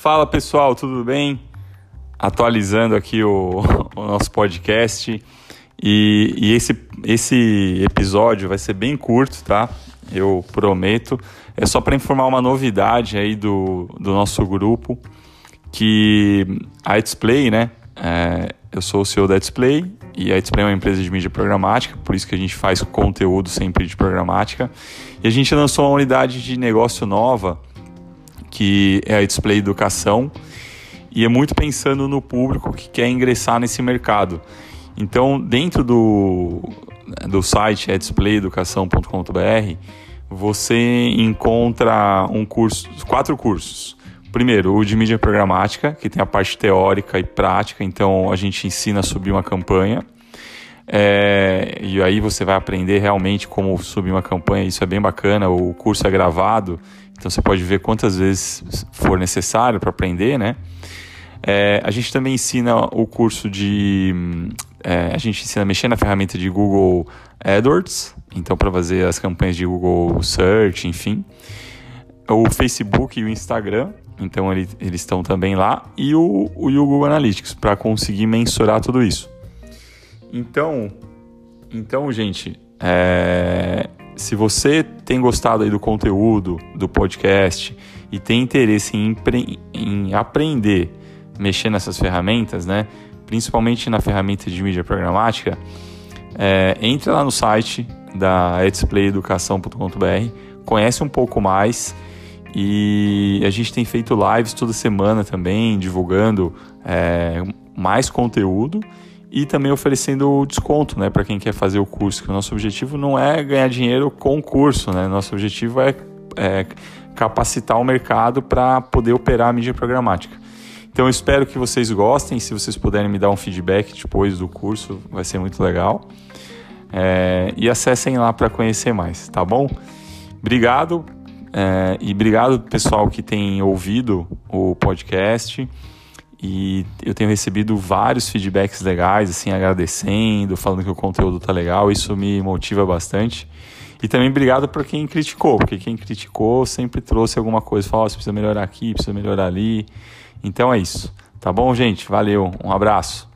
Fala pessoal, tudo bem? Atualizando aqui o, o nosso podcast e, e, esse, esse episódio vai ser bem curto, tá? Eu prometo. É só para informar uma novidade aí do, do nosso grupo que a Display, né? É, eu sou o CEO da Display e a Display é uma empresa de mídia programática, por isso que a gente faz conteúdo sempre de programática. E a gente lançou uma unidade de negócio nova que é a Display Educação, e é muito pensando no público que quer ingressar nesse mercado. Então, dentro do, do site é displayeducação.com.br, você encontra um curso, quatro cursos. Primeiro, o de mídia programática, que tem a parte teórica e prática, então a gente ensina a subir uma campanha. É, e aí você vai aprender realmente como subir uma campanha, isso é bem bacana. O curso é gravado, então você pode ver quantas vezes for necessário para aprender, né? É, a gente também ensina o curso de. É, a gente ensina a mexer na ferramenta de Google AdWords, então para fazer as campanhas de Google Search, enfim. O Facebook e o Instagram, então ele, eles estão também lá. E o, o Google Analytics, para conseguir mensurar tudo isso. Então, então gente, é, se você tem gostado aí do conteúdo do podcast e tem interesse em, em aprender, mexer nessas ferramentas, né? Principalmente na ferramenta de mídia programática, é, entre lá no site da etsplayeducação.com.br, conhece um pouco mais e a gente tem feito lives toda semana também, divulgando é, mais conteúdo e também oferecendo desconto né, para quem quer fazer o curso, que o nosso objetivo não é ganhar dinheiro com o curso, né? nosso objetivo é, é capacitar o mercado para poder operar a mídia programática. Então eu espero que vocês gostem, se vocês puderem me dar um feedback depois do curso, vai ser muito legal. É, e acessem lá para conhecer mais, tá bom? Obrigado é, e obrigado pessoal que tem ouvido o podcast e eu tenho recebido vários feedbacks legais, assim, agradecendo, falando que o conteúdo tá legal, isso me motiva bastante. E também obrigado para quem criticou, porque quem criticou sempre trouxe alguma coisa, falou, oh, você precisa melhorar aqui, precisa melhorar ali. Então é isso. Tá bom, gente? Valeu, um abraço.